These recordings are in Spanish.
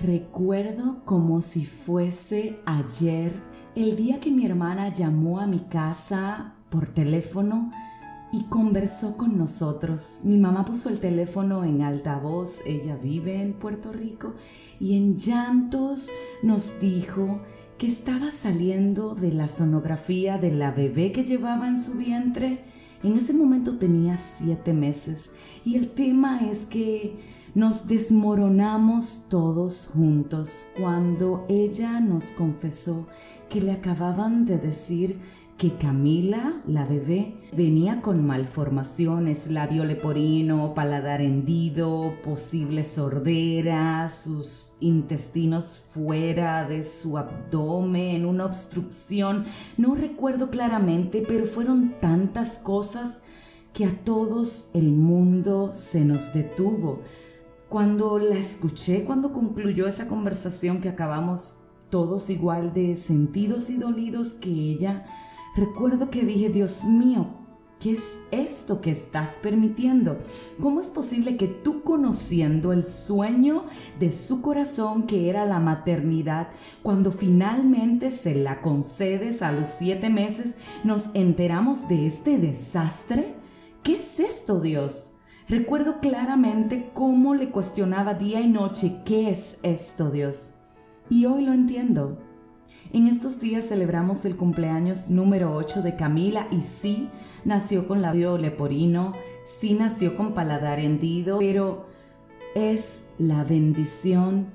Recuerdo como si fuese ayer el día que mi hermana llamó a mi casa por teléfono y conversó con nosotros. Mi mamá puso el teléfono en altavoz, ella vive en Puerto Rico, y en llantos nos dijo que estaba saliendo de la sonografía de la bebé que llevaba en su vientre. En ese momento tenía siete meses y el tema es que nos desmoronamos todos juntos cuando ella nos confesó que le acababan de decir que Camila, la bebé, venía con malformaciones, labio leporino, paladar hendido, posible sordera, sus intestinos fuera de su abdomen, una obstrucción. No recuerdo claramente, pero fueron tantas cosas que a todos el mundo se nos detuvo. Cuando la escuché, cuando concluyó esa conversación que acabamos todos igual de sentidos y dolidos que ella, recuerdo que dije, Dios mío, ¿qué es esto que estás permitiendo? ¿Cómo es posible que tú conociendo el sueño de su corazón que era la maternidad, cuando finalmente se la concedes a los siete meses, nos enteramos de este desastre? ¿Qué es esto, Dios? Recuerdo claramente cómo le cuestionaba día y noche, ¿qué es esto, Dios? Y hoy lo entiendo. En estos días celebramos el cumpleaños número 8 de Camila y sí, nació con labio leporino, sí nació con paladar hendido, pero es la bendición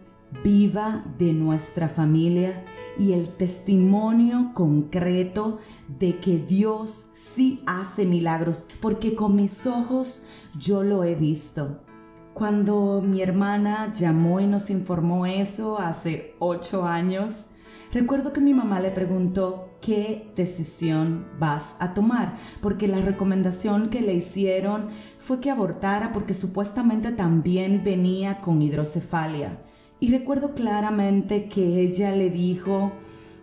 viva de nuestra familia y el testimonio concreto de que Dios sí hace milagros, porque con mis ojos yo lo he visto. Cuando mi hermana llamó y nos informó eso hace ocho años, recuerdo que mi mamá le preguntó qué decisión vas a tomar, porque la recomendación que le hicieron fue que abortara porque supuestamente también venía con hidrocefalia. Y recuerdo claramente que ella le dijo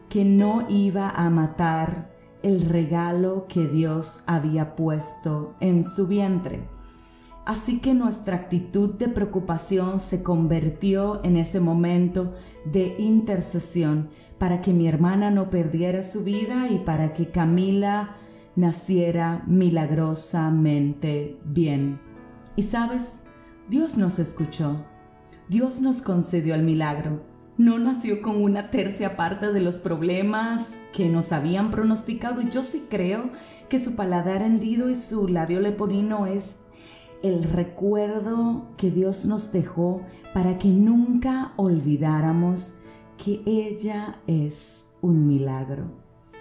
que no iba a matar el regalo que Dios había puesto en su vientre. Así que nuestra actitud de preocupación se convirtió en ese momento de intercesión para que mi hermana no perdiera su vida y para que Camila naciera milagrosamente bien. Y sabes, Dios nos escuchó. Dios nos concedió el milagro. No nació con una tercia parte de los problemas que nos habían pronosticado. Yo sí creo que su paladar hendido y su labio leporino es el recuerdo que Dios nos dejó para que nunca olvidáramos que ella es un milagro.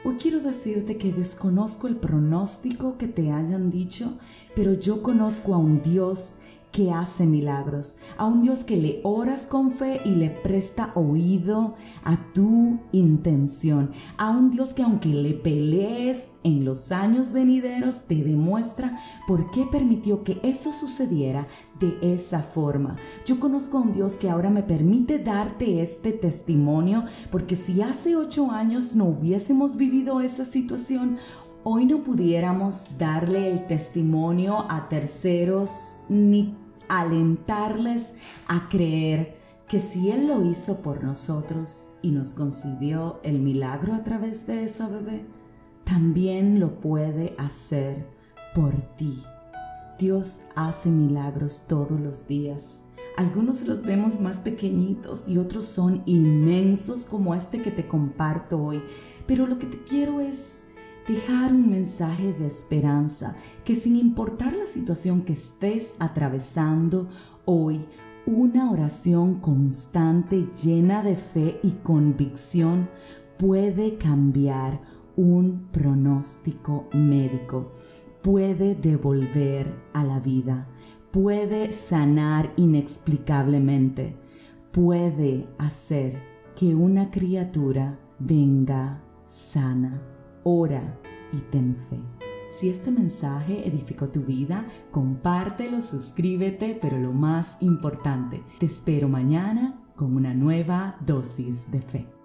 Hoy quiero decirte que desconozco el pronóstico que te hayan dicho, pero yo conozco a un Dios que hace milagros, a un Dios que le oras con fe y le presta oído a tu intención, a un Dios que aunque le pelees en los años venideros, te demuestra por qué permitió que eso sucediera de esa forma. Yo conozco a un Dios que ahora me permite darte este testimonio, porque si hace ocho años no hubiésemos vivido esa situación, hoy no pudiéramos darle el testimonio a terceros ni alentarles a creer que si Él lo hizo por nosotros y nos concedió el milagro a través de esa bebé, también lo puede hacer por ti. Dios hace milagros todos los días. Algunos los vemos más pequeñitos y otros son inmensos como este que te comparto hoy. Pero lo que te quiero es dejar un mensaje de esperanza que sin importar la situación que estés atravesando hoy, una oración constante llena de fe y convicción puede cambiar un pronóstico médico, puede devolver a la vida, puede sanar inexplicablemente, puede hacer que una criatura venga sana ora y ten fe. Si este mensaje edificó tu vida, compártelo, suscríbete, pero lo más importante, te espero mañana con una nueva dosis de fe.